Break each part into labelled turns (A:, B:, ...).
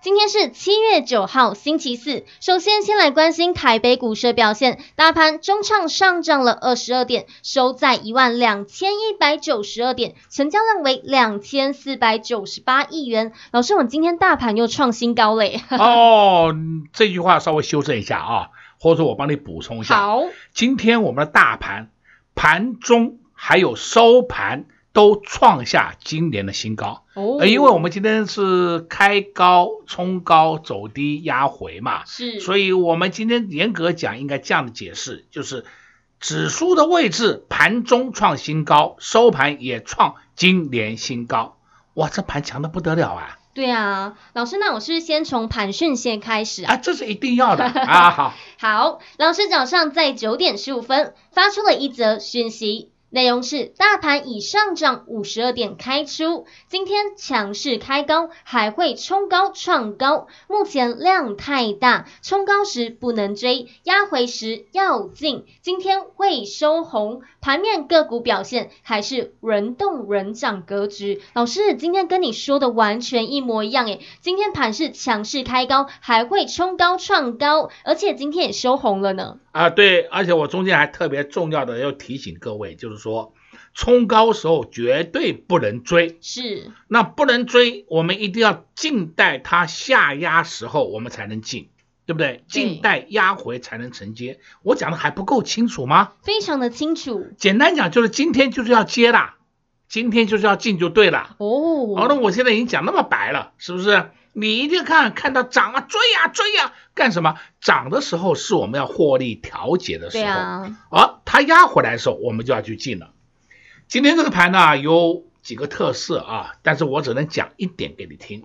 A: 今天是七月九号，星期四。首先，先来关心台北股市表现。大盘中场上涨了二十二点，收在一万两千一百九十二点，成交量为两千四百九十八亿元。老师，我们今天大盘又创新高嘞。
B: 哦，这句话稍微修正一下啊，或者我帮你补充一下。
A: 好，
B: 今天我们的大盘盘中还有收盘。都创下今年的新高，哦，因为我们今天是开高冲高走低压回嘛，
A: 是，
B: 所以我们今天严格讲应该这样的解释，就是指数的位置盘中创新高，收盘也创今年新高，哇，这盘强的不得了啊！
A: 对啊，老师，那我是先从盘讯先开始啊，
B: 啊，这是一定要的。啊，好，
A: 好，老师早上在九点十五分发出了一则讯息。内容是大盘已上涨五十二点开出，今天强势开高，还会冲高创高。目前量太大，冲高时不能追，压回时要进。今天会收红，盘面个股表现还是轮动轮涨格局。老师，今天跟你说的完全一模一样诶，今天盘是强势开高，还会冲高创高，而且今天也收红了呢。
B: 啊，对，而且我中间还特别重要的要提醒各位，就是说，冲高时候绝对不能追，
A: 是，
B: 那不能追，我们一定要静待它下压时候，我们才能进，对不对？静待压回才能承接。我讲的还不够清楚吗？
A: 非常的清楚。
B: 简单讲就是今天就是要接啦，今天就是要进就对了。
A: 哦，
B: 好，那我现在已经讲那么白了，是不是？你一定看看到涨啊，追呀、啊、追呀、啊，干什么？涨的时候是我们要获利调节的时候，
A: 啊，
B: 而它压回来的时候，我们就要去进了。今天这个盘呢，有几个特色啊，但是我只能讲一点给你听。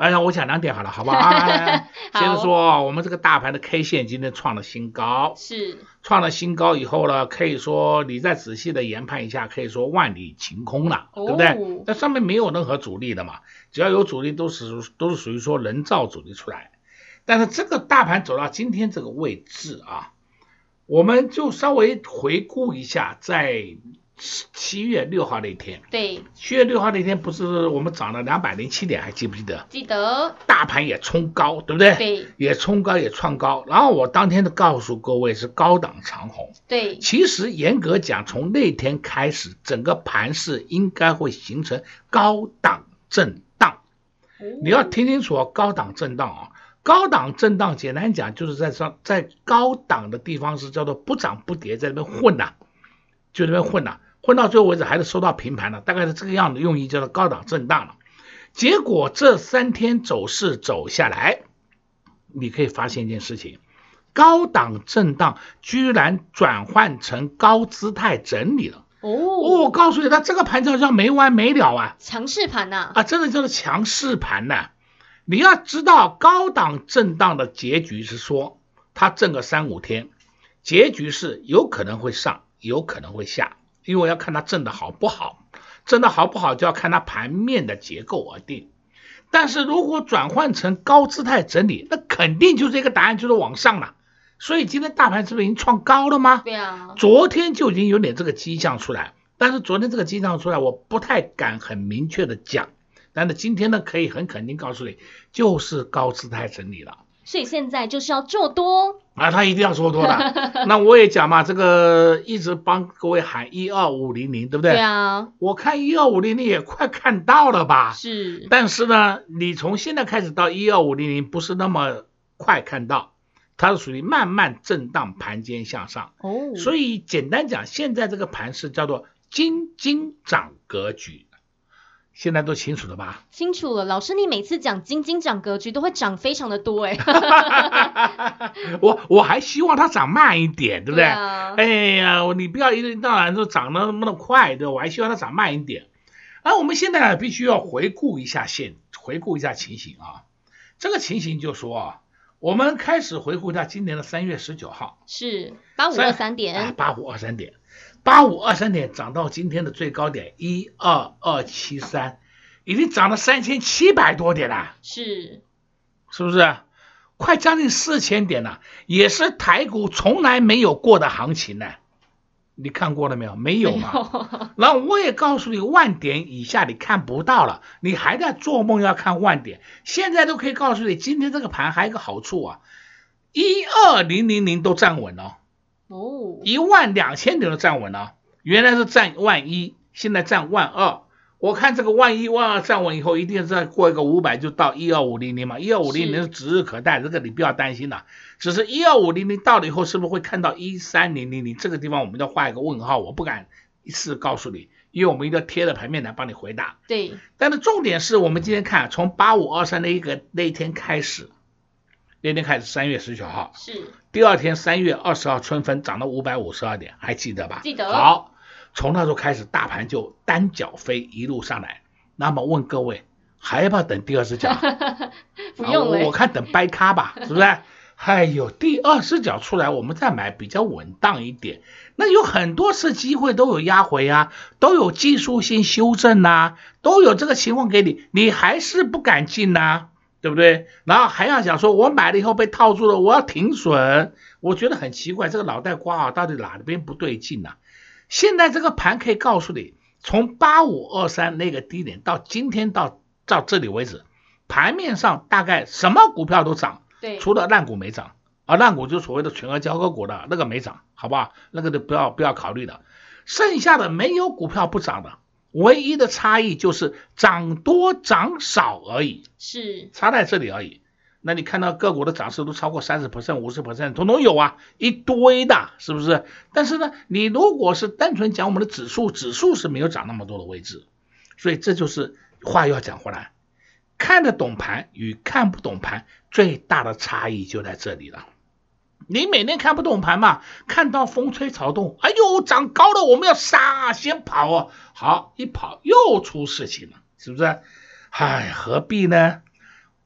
B: 哎呀，我讲两点好了，好不好？好，先说我们这个大盘的 K 线今天创了新高，
A: 是
B: 创了新高以后呢，可以说你再仔细的研判一下，可以说万里晴空了，哦、对不对？那上面没有任何阻力的嘛，只要有阻力都是都是属于说人造阻力出来。但是这个大盘走到今天这个位置啊，我们就稍微回顾一下在。七月六号那天，
A: 对，
B: 七月六号那天不是我们涨了两百零七点，还记不记得？
A: 记得。
B: 大盘也冲高，对不对？
A: 对，
B: 也冲高，也创高。然后我当天就告诉各位是高档长红。
A: 对，
B: 其实严格讲，从那天开始，整个盘势应该会形成高档震荡。你要听清楚哦，高档震荡啊，高档震荡，简单讲就是在上，在高档的地方是叫做不涨不跌，在那边混呐，就那边混呐。混到最后为止还是收到平盘了，大概是这个样子用意，叫做高档震荡了。结果这三天走势走下来，你可以发现一件事情，高档震荡居然转换成高姿态整理了。哦，我告诉你，它这个盘叫叫没完没了啊，
A: 强势盘呐，
B: 啊，真的叫做强势盘呐。你要知道，高档震荡的结局是说，它震个三五天，结局是有可能会上，有可能会下。因为要看它震的好不好，震的好不好就要看它盘面的结构而定。但是如果转换成高姿态整理，那肯定就是这个答案，就是往上了。所以今天大盘是不是已经创高了吗？
A: 对啊。
B: 昨天就已经有点这个迹象出来，但是昨天这个迹象出来，我不太敢很明确的讲。但是今天呢，可以很肯定告诉你，就是高姿态整理了。
A: 所以现在就是要做多
B: 啊，他一定要做多的。那我也讲嘛，这个一直帮各位喊一二五零零，对不对？
A: 对啊。
B: 我看一二五零零也快看到了吧？
A: 是。但
B: 是呢，你从现在开始到一二五零零不是那么快看到，它是属于慢慢震荡盘间向上。哦。所以简单讲，现在这个盘是叫做金金涨格局。现在都清楚了吧？
A: 清楚了，老师，你每次讲金金涨格局都会涨非常的多哎。
B: 我我还希望它涨慢一点，对不对？
A: 对啊、
B: 哎呀，你不要一天到晚都涨得那么的快，对，我还希望它涨慢一点。而我们现在呢，必须要回顾一下现，回顾一下情形啊。这个情形就说啊，我们开始回顾一下今年的三月十九号，
A: 是八五二三点，
B: 八五二三点。八五二三点涨到今天的最高点一二二七三，已经涨了三千七百多点了，
A: 是，
B: 是不是？快将近四千点了，也是台股从来没有过的行情呢。你看过了没有？没有嘛。然后我也告诉你，万点以下你看不到了，你还在做梦要看万点。现在都可以告诉你，今天这个盘还有一个好处啊，一二零零零都站稳了。哦，一万两千点都站稳了，原来是站万一，现在站万二。我看这个万一万二站稳以后，一定再过一个五百就到一二五零零嘛，一二五零零是指日可待，这个你不要担心了。只是一二五零零到了以后，是不是会看到一三零零零？这个地方我们要画一个问号，我不敢一次告诉你，因为我们一定要贴着盘面来帮你回答。
A: 对，
B: 但是重点是我们今天看从八五二三那一个那一天开始。那天开始，三月十九号
A: 是
B: 第二天，三月二十号春分涨到五百五十二点，还记得吧？
A: 记得。
B: 好，从那时候开始，大盘就单脚飞一路上来。那么问各位，还要不要等第二只脚？
A: 不用了、
B: 啊，我看等掰咖吧，是不是？哎呦，第二只脚出来，我们再买比较稳当一点。那有很多次机会都有压回啊，都有技术性修正呐、啊，都有这个情况给你，你还是不敢进呐、啊？对不对？然后还要想说，我买了以后被套住了，我要停损。我觉得很奇怪，这个脑袋瓜啊，到底哪边不对劲呢、啊？现在这个盘可以告诉你，从八五二三那个低点到今天到到这里为止，盘面上大概什么股票都涨，
A: 对，
B: 除了烂股没涨，啊烂股就所谓的全额交割股的那个没涨，好不好？那个就不要不要考虑了，剩下的没有股票不涨的。唯一的差异就是涨多涨少而已，
A: 是
B: 差在这里而已。那你看到个股的涨势都超过三十 percent、五十 percent，统统有啊，一堆的，是不是？但是呢，你如果是单纯讲我们的指数，指数是没有涨那么多的位置，所以这就是话又要讲回来，看得懂盘与看不懂盘最大的差异就在这里了。你每天看不懂盘嘛？看到风吹草动，哎呦，涨高了，我们要杀，先跑哦。好，一跑又出事情了，是不是？哎，何必呢？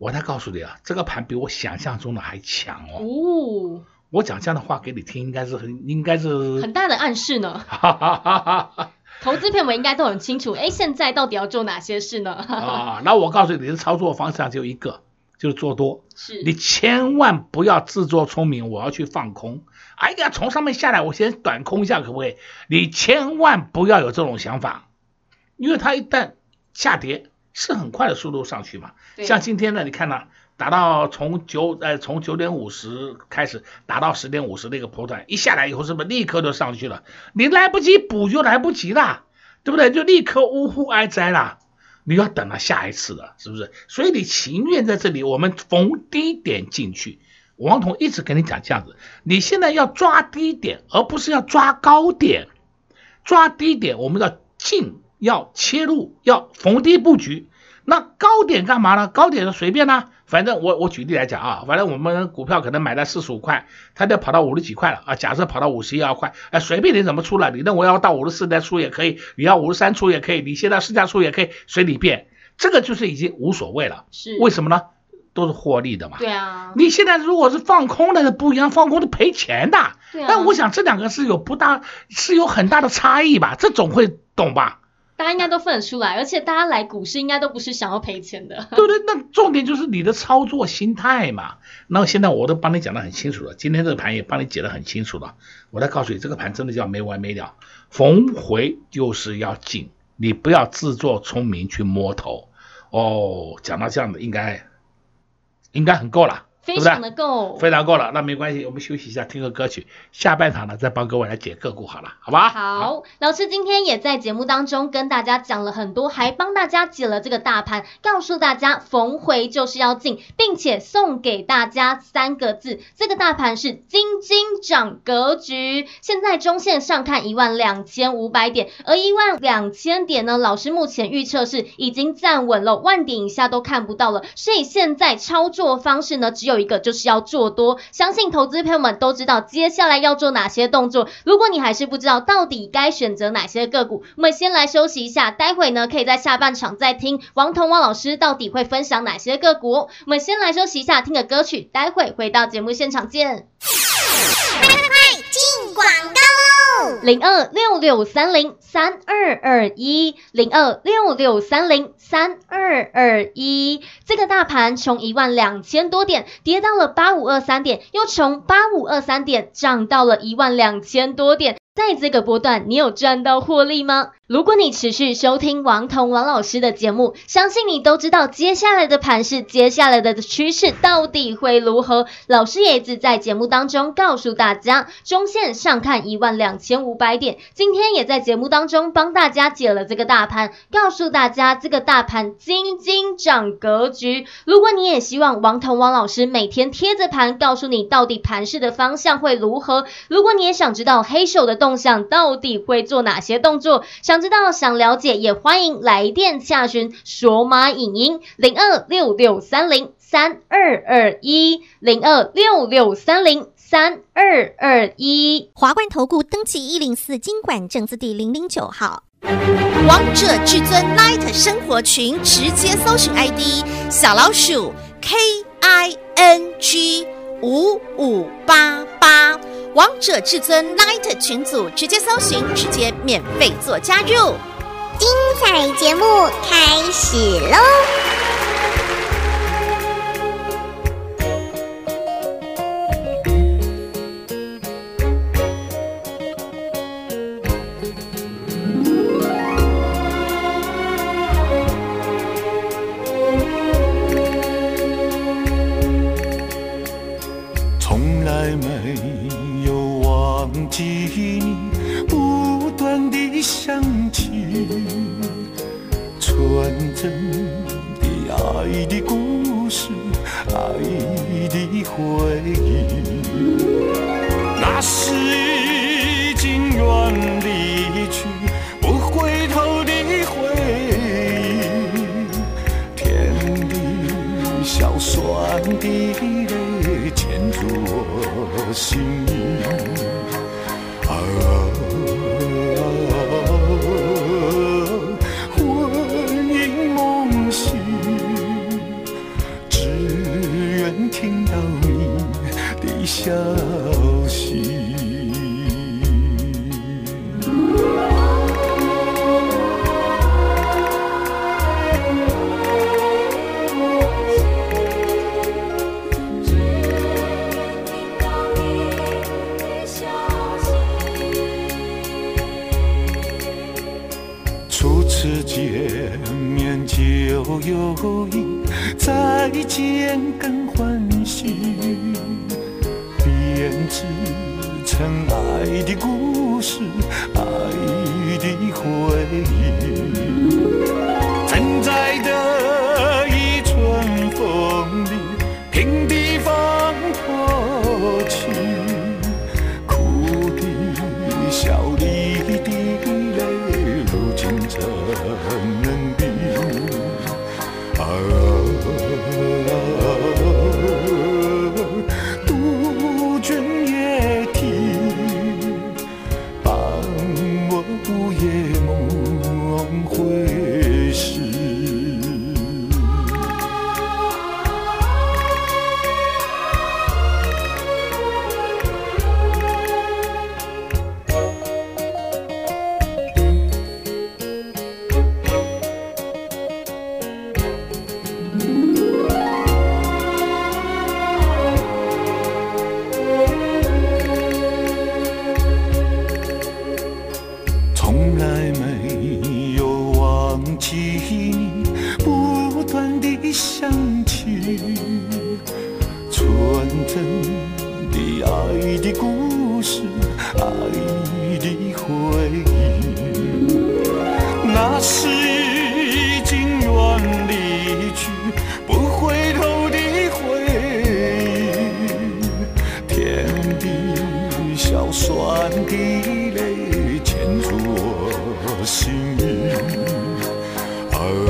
B: 我再告诉你啊，这个盘比我想象中的还强哦。哦，我讲这样的话给你听，应该是很，应该是
A: 很大的暗示呢。哈哈哈哈投资片我应该都很清楚。哎，现在到底要做哪些事呢？
B: 啊，那我告诉你，你的操作方向只有一个。就是做多，
A: 是
B: 你千万不要自作聪明，我要去放空，哎呀，从上面下来，我先短空一下，可不可以？你千万不要有这种想法，因为它一旦下跌，是很快的速度上去嘛。像今天呢，你看呢，达到从九呃从九点五十开始达到十点五十那个波段，一下来以后，是不是立刻就上去了？你来不及补就来不及了，对不对？就立刻呜呼哀哉了。你要等到下一次了，是不是？所以你情愿在这里，我们逢低点进去。王彤一直跟你讲这样子，你现在要抓低点，而不是要抓高点。抓低点，我们要进，要切入，要逢低布局。那高点干嘛呢？高点就随便啦，反正我我举例来讲啊，反正我们股票可能买在四十五块，它就跑到五十几块了啊。假设跑到五十一二块，哎，随便你怎么出了，你认为要到五十四再出也可以，你要五十三出也可以，你现在市价出也可以，随你便。这个就是已经无所谓了，
A: 是
B: 为什么呢？都是获利的嘛。
A: 对啊。
B: 你现在如果是放空的不一样，放空的赔钱的。
A: 对啊。
B: 但我想这两个是有不大，是有很大的差异吧？这总会懂吧？
A: 大家应该都分得出来，而且大家来股市应该都不是想要赔钱的。
B: 对对，那重点就是你的操作心态嘛。那现在我都帮你讲得很清楚了，今天这个盘也帮你解得很清楚了。我再告诉你，这个盘真的叫没完没了，逢回就是要进，你不要自作聪明去摸头。哦，讲到这样的应该应该很够了。
A: 非常的够，
B: 非常够了。那没关系，我们休息一下，听个歌曲。下半场呢，再帮各位来解个股好了，好吧？
A: 好，好，老师今天也在节目当中跟大家讲了很多，还帮大家解了这个大盘，告诉大家逢回就是要进，并且送给大家三个字：这个大盘是金金涨格局。现在中线上看一万两千五百点，而一万两千点呢，老师目前预测是已经站稳了，万点以下都看不到了。所以现在操作方式呢，只有。有一个就是要做多，相信投资朋友们都知道接下来要做哪些动作。如果你还是不知道到底该选择哪些个股，我们先来休息一下，待会呢可以在下半场再听王彤王老师到底会分享哪些个股。我们先来休息一下，听个歌曲，待会回到节目现场见。快快快进广告喽！零二六六三零三二二一，零二六六三零三二二一。这个大盘从一万两千多点跌到了八五二三点，又从八五二三点涨到了一万两千多点。在这个波段，你有赚到获利吗？如果你持续收听王彤王老师的节目，相信你都知道接下来的盘势，接下来的趋势到底会如何。老师也一直在节目当中告诉大家，中线上看一万两千五百点。今天也在节目当中帮大家解了这个大盘，告诉大家这个大盘金金涨格局。如果你也希望王彤王老师每天贴着盘，告诉你到底盘势的方向会如何。如果你也想知道黑手的动向到底会做哪些动作，想知道、想了解，也欢迎来电洽询索马影音零二六六三零三二二一零二六六三零三二二一。
C: 华冠投顾登记一零四金管证字第零零九号。王者至尊 Light 生活群，直接搜寻 ID 小老鼠 K I N G 五五八八。王者至尊 Light 群组，直接搜寻，直接免费做加入。精彩节目开始喽！
D: 真的爱的故事，爱的回忆，那是已经远离去，不回头的回忆。甜地笑酸的泪，牵住我心意。旧友
C: 谊再见更欢喜编织成爱的故事爱的回忆。曾在的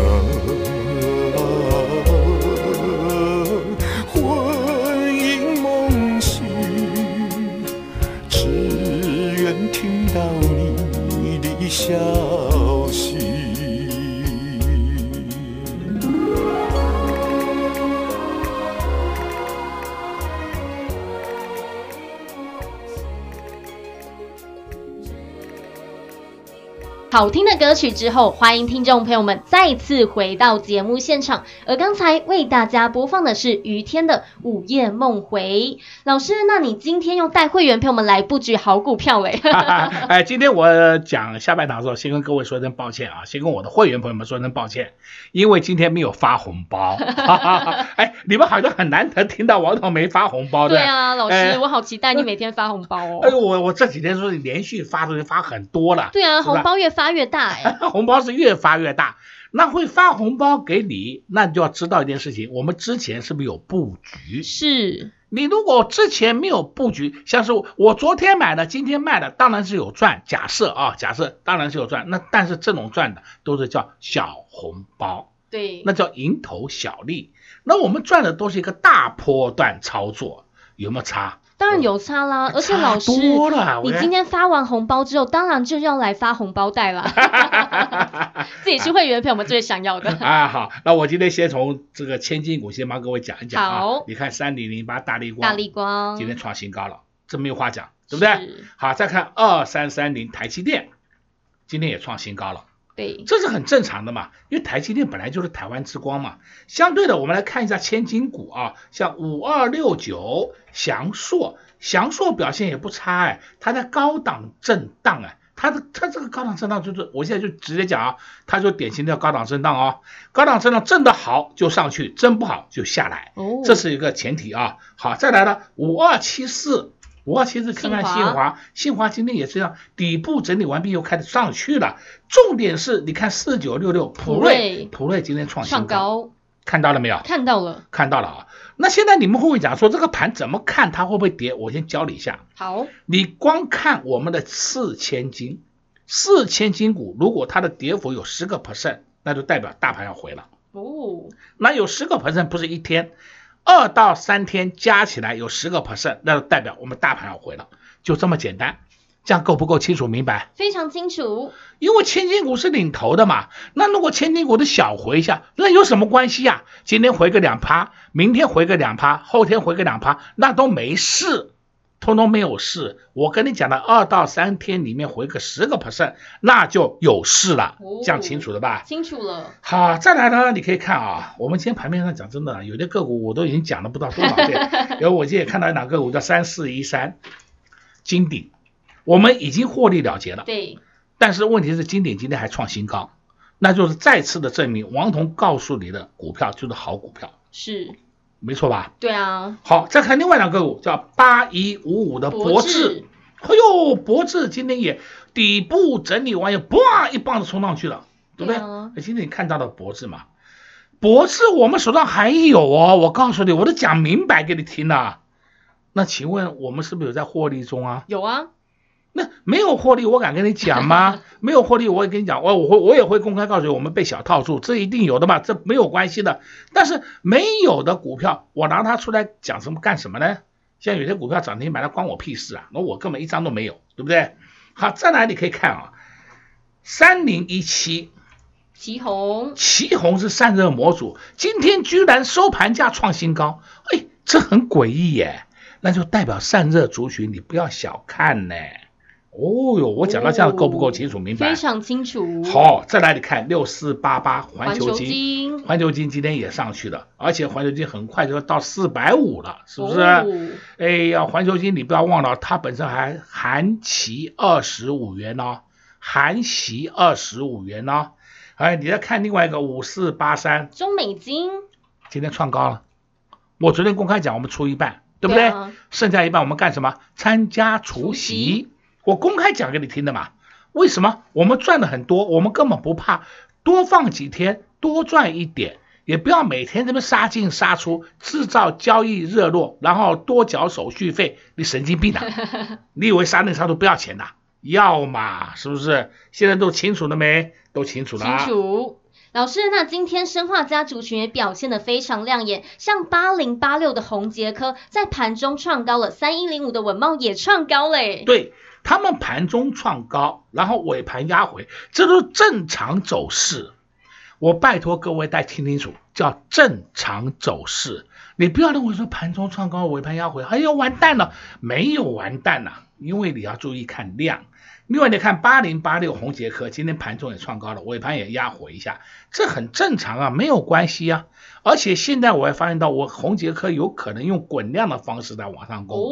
C: 啊。
A: 好听的歌曲之后，欢迎听众朋友们再次回到节目现场。而刚才为大家播放的是于天的《午夜梦回》。老师，那你今天又带会员朋友们来布局好股票嘞？
B: 哎，今天我讲下半场的时候，先跟各位说一声抱歉啊，先跟我的会员朋友们说声抱歉，因为今天没有发红包。哎，你们好像很难得听到王彤没发红包的。
A: 对啊，老师，哎、我好期待你每天发红包哦。
B: 哎呦，我我这几天说你连续发出去发很多了。
A: 对啊，红包越发。发越大哎，
B: 红包是越发越大。那会发红包给你，那你就要知道一件事情，我们之前是不是有布局？
A: 是。
B: 你如果之前没有布局，像是我昨天买的，今天卖的，当然是有赚。假设啊，假设当然是有赚。那但是这种赚的都是叫小红包，
A: 对，
B: 那叫蝇头小利。那我们赚的都是一个大波段操作，有没有差？
A: 当然有差啦，而且老师，你今天发完红包之后，当然就要来发红包袋啦。这也是会员朋友们最想要的。
B: 啊，好，那我今天先从这个千金股先帮各位讲一讲啊。
A: 好，
B: 你看三零零八大力光，
A: 大力光
B: 今天创新高了，这没有话讲，对不对？好，再看二三三零台积电，今天也创新高了。
A: 对，
B: 这是很正常的嘛，因为台积电本来就是台湾之光嘛。相对的，我们来看一下千金股啊，像五二六九祥硕，祥硕表现也不差哎，它在高档震荡哎，它的它这个高档震荡就是，我现在就直接讲啊，它就典型的高档震荡啊，高档震荡震得好就上去，震不好就下来，哦，这是一个前提啊。好，再来了五二七四。五二七四看看新华，新华今天也是这样，底部整理完毕又开始上去了。重点是，你看四九六六普瑞，普瑞今天创新高，看到了没有？
A: 看到了，
B: 看到了啊。那现在你们会不会讲说这个盘怎么看它会不会跌？我先教你一下。
A: 好，
B: 你光看我们的四千金，四千金股，如果它的跌幅有十个 percent，那就代表大盘要回了。
A: 哦，
B: 那有十个 percent 不是一天。二到三天加起来有十个 percent，那就代表我们大盘要回了，就这么简单，这样够不够清楚明白？
A: 非常清楚，
B: 因为千金股是领头的嘛，那如果千金股的小回一下，那有什么关系呀？今天回个两趴，明天回个两趴，后天回个两趴，那都没事。通通没有事，我跟你讲的二到三天里面回个十个 percent，那就有事了，这样清楚了吧？
A: 清楚了。
B: 好，再来呢，你可以看啊，我们今天盘面上讲真的，有的个股我都已经讲了不知道多少遍，然后我今天也看到一档个股叫三四一三，金鼎，我们已经获利了结了。
A: 对。
B: 但是问题是金鼎今天还创新高，那就是再次的证明王彤告诉你的股票就是好股票。
A: 是。
B: 没错吧？
A: 对啊。
B: 好，再看另外两个股，叫八一五五的博智。哎呦，博智今天也底部整理完，又哇一棒子冲上去了，对不对？哎，今天你看到的博智嘛？博智我们手上还有哦，我告诉你，我都讲明白给你听了。那请问我们是不是有在获利中啊？
A: 有啊。
B: 那没有获利，我敢跟你讲吗？没有获利，我也跟你讲，我我会我也会公开告诉你，我们被小套住，这一定有的嘛，这没有关系的。但是没有的股票，我拿它出来讲什么干什么呢？像有些股票涨停板，那关我屁事啊！那我根本一张都没有，对不对？好，再来你可以看啊，三零一七，
A: 旗红，
B: 旗红是散热模组，今天居然收盘价创新高，哎，这很诡异耶，那就代表散热族群，你不要小看呢。哦哟，我讲到这样够不够清楚明白？
A: 非常清楚。
B: 好，再来你看六四八八环球金，环球金今天也上去了，而且环球金很快就要到四百五了，是不是？哦、哎呀，环球金你不要忘了，它本身还含息二十五元哦，含息二十五元哦。哎，你再看另外一个五四八三中
A: 美金，
B: 今天创高了。我昨天公开讲，我们出一半。对不对？
A: 对啊、
B: 剩下一半我们干什么？参加除息。我公开讲给你听的嘛。为什么？我们赚的很多，我们根本不怕多放几天，多赚一点，也不要每天这么杀进杀出，制造交易热络，然后多缴手续费。你神经病啊！你以为杀进杀出不要钱呐、啊？要嘛，是不是？现在都清楚了没？都清楚了。
A: 清楚。老师，那今天生化家族群也表现得非常亮眼，像八零八六的宏杰科在盘中创高了，三一零五的稳懋也创高嘞。
B: 对，他们盘中创高，然后尾盘压回，这都是正常走势。我拜托各位再听清楚，叫正常走势。你不要认为说盘中创高，尾盘压回，哎呦完蛋了，没有完蛋了，因为你要注意看量。另外，你看八零八六红杰科今天盘中也创高了，尾盘也压回一下，这很正常啊，没有关系啊。而且现在我还发现到，我红杰科有可能用滚量的方式在往上攻，哦、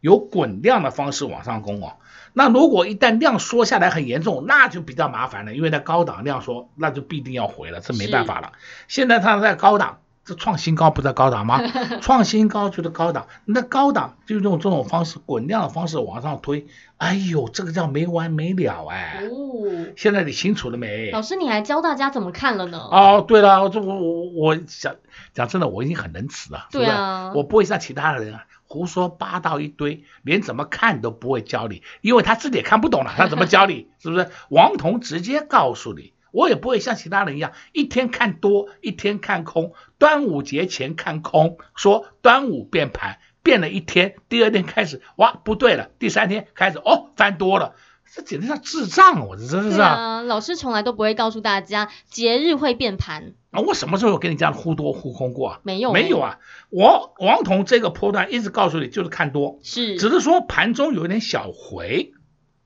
B: 有滚量的方式往上攻哦。那如果一旦量缩下来很严重，那就比较麻烦了，因为在高档量缩，那就必定要回了，这没办法了。现在它在高档。这创新高不在高档吗？创新高就是高档，那高档就用这种方式滚量的方式往上推，哎呦，这个叫没完没了哎！哦，现在你清楚了没？
A: 老师，你还教大家怎么看了呢？
B: 哦，对了，我我我我想讲真的，我已经很仁慈了，
A: 对啊，
B: 我不会像其他的人啊胡说八道一堆，连怎么看都不会教你，因为他自己也看不懂了，他怎么教你？是不是？王彤直接告诉你。我也不会像其他人一样，一天看多，一天看空。端午节前看空，说端午变盘，变了一天，第二天开始，哇，不对了，第三天开始，哦，翻多了，这简直像智障，我这真是啊！
A: 老师从来都不会告诉大家节日会变盘
B: 啊，我什么时候有跟你这样忽多忽空过啊？
A: 没有，
B: 没有啊！我王彤这个波段一直告诉你就是看多，
A: 是，
B: 只是说盘中有一点小回，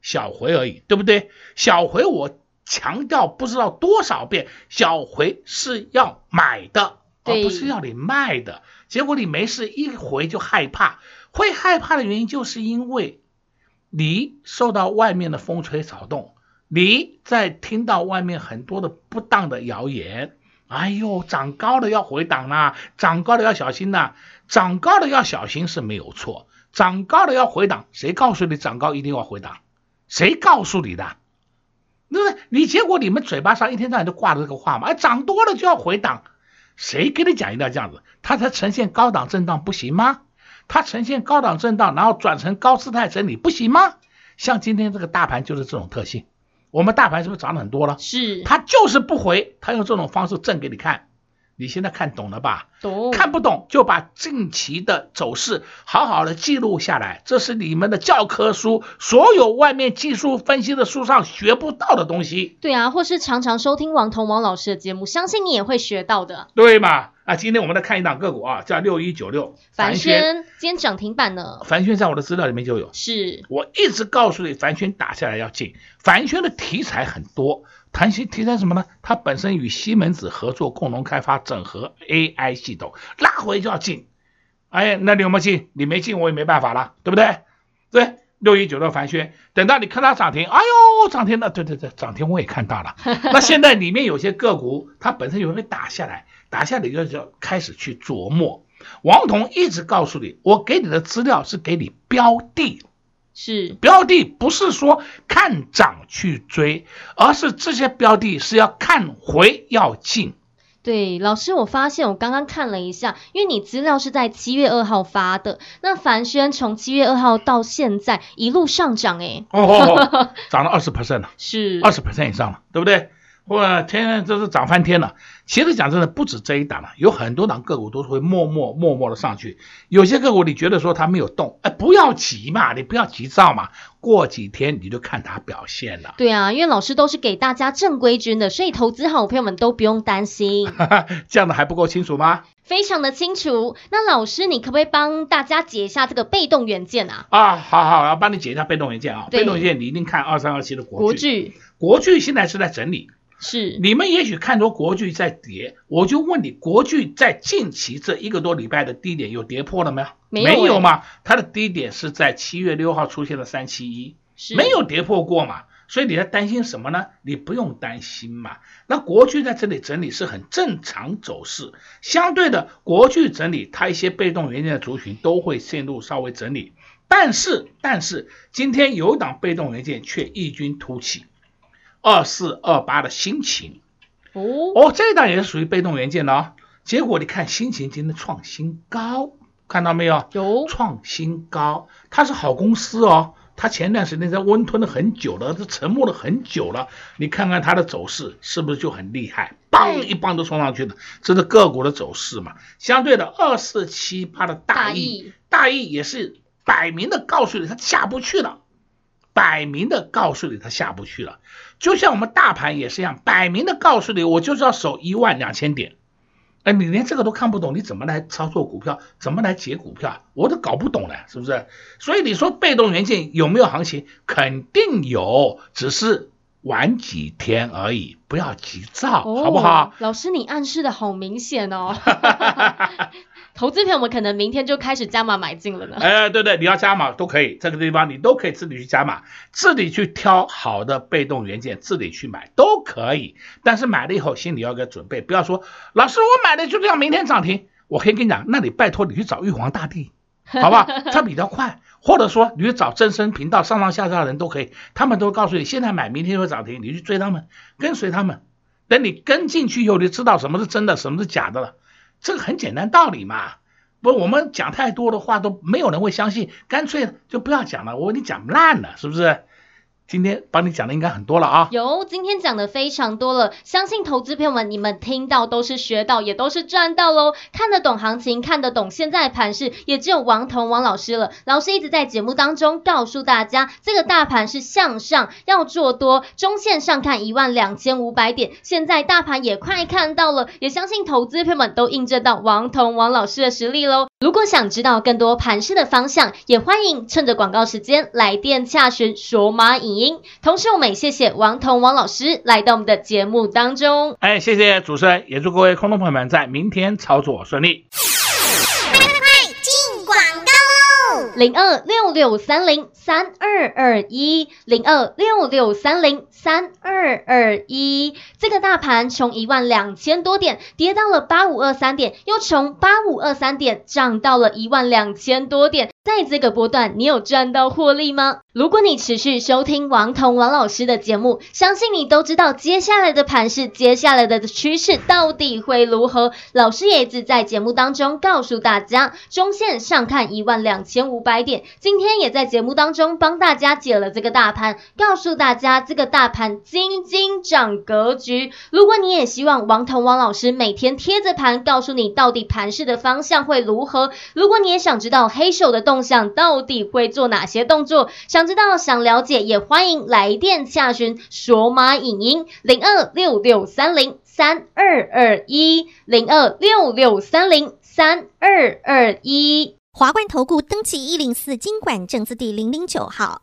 B: 小回而已，对不对？小回我。强调不知道多少遍，小回是要买的，而不是要你卖的。结果你没事一回就害怕，会害怕的原因就是因为你受到外面的风吹草动，你在听到外面很多的不当的谣言。哎呦，涨高了要回档啦，涨高了要小心呐，涨高了要小心是没有错，涨高了要回档，谁告诉你涨高一定要回档？谁告诉你的？那你结果你们嘴巴上一天到晚都挂着这个话嘛？哎，涨多了就要回档，谁跟你讲一定要这样子？它才呈现高档震荡不行吗？它呈现高档震荡，然后转成高姿态整理不行吗？像今天这个大盘就是这种特性，我们大盘是不是涨了很多了？
A: 是，
B: 它就是不回，它用这种方式震给你看。你现在看懂了吧？
A: 懂。
B: 看不懂就把近期的走势好好的记录下来，这是你们的教科书，所有外面技术分析的书上学不到的东西。
A: 对啊，或是常常收听王彤王老师的节目，相信你也会学到的。
B: 对嘛？啊，今天我们来看一档个股啊，叫六一九六
A: 凡轩，今天涨停板呢。
B: 凡轩在我的资料里面就有，
A: 是
B: 我一直告诉你，凡轩打下来要进，凡轩的题材很多。谈些题材什么呢？它本身与西门子合作，共同开发整合 AI 系统，拉回就要进。哎，那你有没有进？你没进，我也没办法了，对不对？对，六一九六凡轩，等到你看它涨停，哎呦，涨停了，对对对，涨停我也看到了。那现在里面有些个股，它本身有没有打下来？打下来就就开始去琢磨。王彤一直告诉你，我给你的资料是给你标的。
A: 是
B: 标的不是说看涨去追，而是这些标的是要看回要进。
A: 对，老师，我发现我刚刚看了一下，因为你资料是在七月二号发的，那凡轩从七月二号到现在一路上涨，哎，
B: 哦，哦，哦，涨了二十 percent 了，
A: 是
B: 二十 percent 以上了，对不对？哇，天天这是涨翻天了。其实讲真的，不止这一档了，有很多档个股都是会默默默默的上去。有些个股你觉得说它没有动，哎，不要急嘛，你不要急躁嘛，过几天你就看它表现了。
A: 对啊，因为老师都是给大家正规军的，所以投资好朋友们都不用担心。
B: 这样的还不够清楚吗？
A: 非常的清楚。那老师，你可不可以帮大家解一下这个被动元件啊？
B: 啊，好好，我要帮你解一下被动元件啊。被动元件你一定看二三二七的国巨。国巨具现在是在整理。
A: 是，
B: 你们也许看多国巨在跌，我就问你，国巨在近期这一个多礼拜的低点有跌破了没有？
A: 没有，欸、
B: 没有吗？它的低点是在七月六号出现的三七一，没有跌破过嘛？所以你在担心什么呢？你不用担心嘛。那国巨在这里整理是很正常走势，相对的国巨整理，它一些被动元件的族群都会陷入稍微整理。但是但是今天有一档被动元件却异军突起，二四二八的新情。哦哦，这一档也是属于被动元件的啊。结果你看新情今天创新高，看到没有？有创新高，它是好公司哦。它前段时间在温吞了很久了，这沉默了很久了。你看看它的走势是不是就很厉害？棒一棒都冲上去了，这是个股的走势嘛。相对的二四七八的大益，大益也是摆明的告诉你它下不去了，摆明的告诉你它下不去了。就像我们大盘也是一样，摆明的告诉你我就是要守一万两千点。哎，你连这个都看不懂，你怎么来操作股票？怎么来解股票？我都搞不懂了，是不是？所以你说被动元件有没有行情？肯定有，只是晚几天而已，不要急躁，哦、好不好？
A: 老师，你暗示的好明显哦。投资票我们可能明天就开始加码买进了呢。
B: 哎，对对，你要加码都可以，这个地方你都可以自己去加码，自己去挑好的被动元件，自己去买都可以。但是买了以后心里要有个准备，不要说老师我买了就这样明天涨停。我可以跟你讲，那你拜托你去找玉皇大帝，好吧？他比较快，或者说你去找正声频道上上下下的人都可以，他们都告诉你现在买明天就会涨停，你去追他们，跟随他们。等你跟进去以后，你知道什么是真的，什么是假的了。这个很简单道理嘛，不，我们讲太多的话都没有人会相信，干脆就不要讲了，我给你讲烂了，是不是？今天帮你讲的应该很多了啊，
A: 有，今天讲的非常多了，相信投资朋友们你们听到都是学到，也都是赚到喽。看得懂行情，看得懂现在盘势，也只有王彤王老师了。老师一直在节目当中告诉大家，这个大盘是向上，要做多，中线上看一万两千五百点。现在大盘也快看到了，也相信投资朋友们都印证到王彤王老师的实力喽。如果想知道更多盘势的方向，也欢迎趁着广告时间来电洽询索马影。同时，我们也谢谢王彤王老师来到我们的节目当中。
B: 哎，谢谢主持人，也祝各位空头朋友们在明天操作顺利。
C: 快快快，进广告喽！
A: 零二六六三零三二二一，零二六六三零三二二一。这个大盘从一万两千多点跌到了八五二三点，又从八五二三点涨到了一万两千多点。在这个波段，你有赚到获利吗？如果你持续收听王彤王老师的节目，相信你都知道接下来的盘势，接下来的趋势到底会如何。老师也一直在节目当中告诉大家，中线上看一万两千五百点。今天也在节目当中帮大家解了这个大盘，告诉大家这个大盘金金涨格局。如果你也希望王彤王老师每天贴着盘，告诉你到底盘势的方向会如何。如果你也想知道黑手的动想到底会做哪些动作，想知道、想了解，也欢迎来电洽询索马影音零二六六三零三二二一零二六六三零三二二一。
C: 华冠投顾登记一零四经管证字第零零九号。